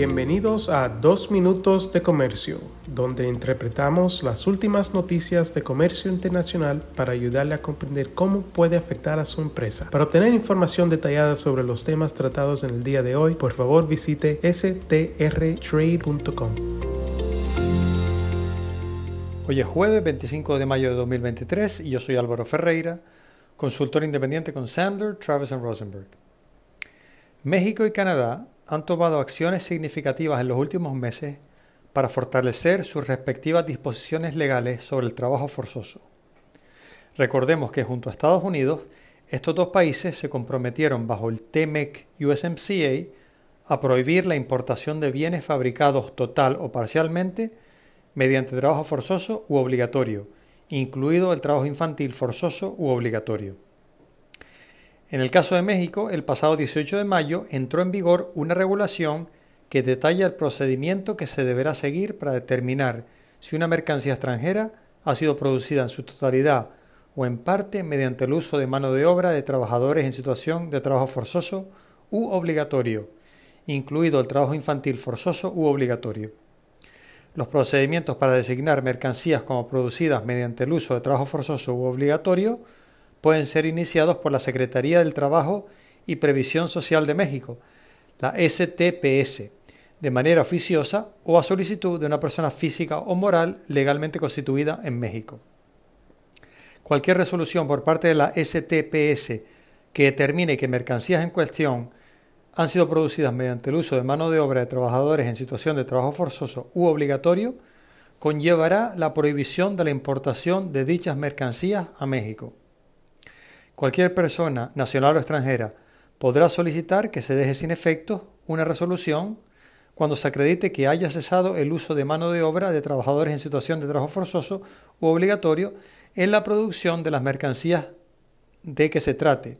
Bienvenidos a Dos Minutos de Comercio, donde interpretamos las últimas noticias de comercio internacional para ayudarle a comprender cómo puede afectar a su empresa. Para obtener información detallada sobre los temas tratados en el día de hoy, por favor visite strtrade.com. Hoy es jueves 25 de mayo de 2023 y yo soy Álvaro Ferreira, consultor independiente con Sandler, Travis Rosenberg. México y Canadá han tomado acciones significativas en los últimos meses para fortalecer sus respectivas disposiciones legales sobre el trabajo forzoso. Recordemos que junto a Estados Unidos, estos dos países se comprometieron bajo el TMEC USMCA a prohibir la importación de bienes fabricados total o parcialmente mediante trabajo forzoso u obligatorio, incluido el trabajo infantil forzoso u obligatorio. En el caso de México, el pasado 18 de mayo entró en vigor una regulación que detalla el procedimiento que se deberá seguir para determinar si una mercancía extranjera ha sido producida en su totalidad o en parte mediante el uso de mano de obra de trabajadores en situación de trabajo forzoso u obligatorio, incluido el trabajo infantil forzoso u obligatorio. Los procedimientos para designar mercancías como producidas mediante el uso de trabajo forzoso u obligatorio pueden ser iniciados por la Secretaría del Trabajo y Previsión Social de México, la STPS, de manera oficiosa o a solicitud de una persona física o moral legalmente constituida en México. Cualquier resolución por parte de la STPS que determine que mercancías en cuestión han sido producidas mediante el uso de mano de obra de trabajadores en situación de trabajo forzoso u obligatorio, conllevará la prohibición de la importación de dichas mercancías a México. Cualquier persona, nacional o extranjera, podrá solicitar que se deje sin efecto una resolución cuando se acredite que haya cesado el uso de mano de obra de trabajadores en situación de trabajo forzoso u obligatorio en la producción de las mercancías de que se trate,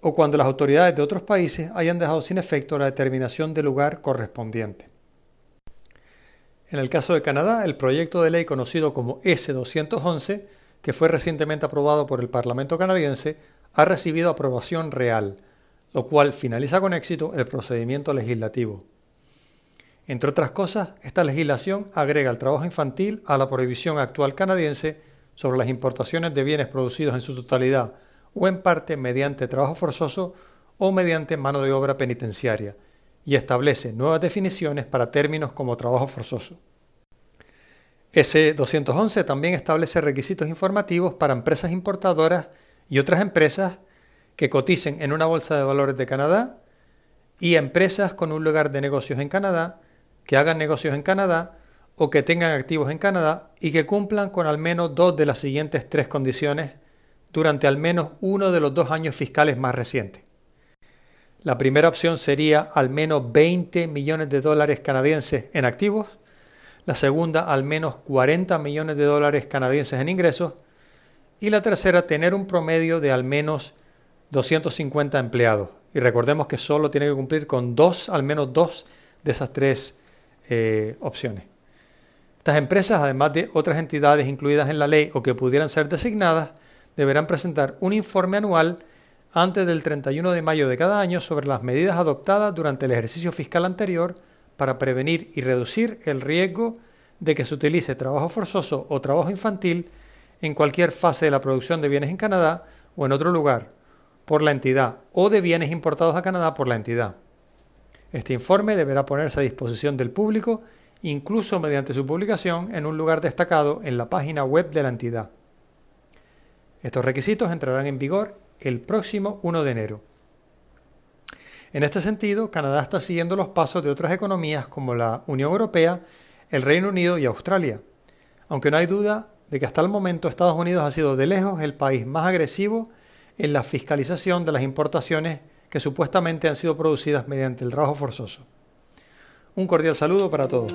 o cuando las autoridades de otros países hayan dejado sin efecto la determinación del lugar correspondiente. En el caso de Canadá, el proyecto de ley conocido como S-211 que fue recientemente aprobado por el Parlamento canadiense, ha recibido aprobación real, lo cual finaliza con éxito el procedimiento legislativo. Entre otras cosas, esta legislación agrega el trabajo infantil a la prohibición actual canadiense sobre las importaciones de bienes producidos en su totalidad o en parte mediante trabajo forzoso o mediante mano de obra penitenciaria, y establece nuevas definiciones para términos como trabajo forzoso. S211 también establece requisitos informativos para empresas importadoras y otras empresas que coticen en una bolsa de valores de Canadá y empresas con un lugar de negocios en Canadá, que hagan negocios en Canadá o que tengan activos en Canadá y que cumplan con al menos dos de las siguientes tres condiciones durante al menos uno de los dos años fiscales más recientes. La primera opción sería al menos 20 millones de dólares canadienses en activos la segunda al menos 40 millones de dólares canadienses en ingresos y la tercera tener un promedio de al menos 250 empleados. Y recordemos que solo tiene que cumplir con dos, al menos dos de esas tres eh, opciones. Estas empresas, además de otras entidades incluidas en la ley o que pudieran ser designadas, deberán presentar un informe anual antes del 31 de mayo de cada año sobre las medidas adoptadas durante el ejercicio fiscal anterior para prevenir y reducir el riesgo de que se utilice trabajo forzoso o trabajo infantil en cualquier fase de la producción de bienes en Canadá o en otro lugar por la entidad o de bienes importados a Canadá por la entidad. Este informe deberá ponerse a disposición del público incluso mediante su publicación en un lugar destacado en la página web de la entidad. Estos requisitos entrarán en vigor el próximo 1 de enero. En este sentido, Canadá está siguiendo los pasos de otras economías como la Unión Europea, el Reino Unido y Australia, aunque no hay duda de que hasta el momento Estados Unidos ha sido de lejos el país más agresivo en la fiscalización de las importaciones que supuestamente han sido producidas mediante el trabajo forzoso. Un cordial saludo para todos.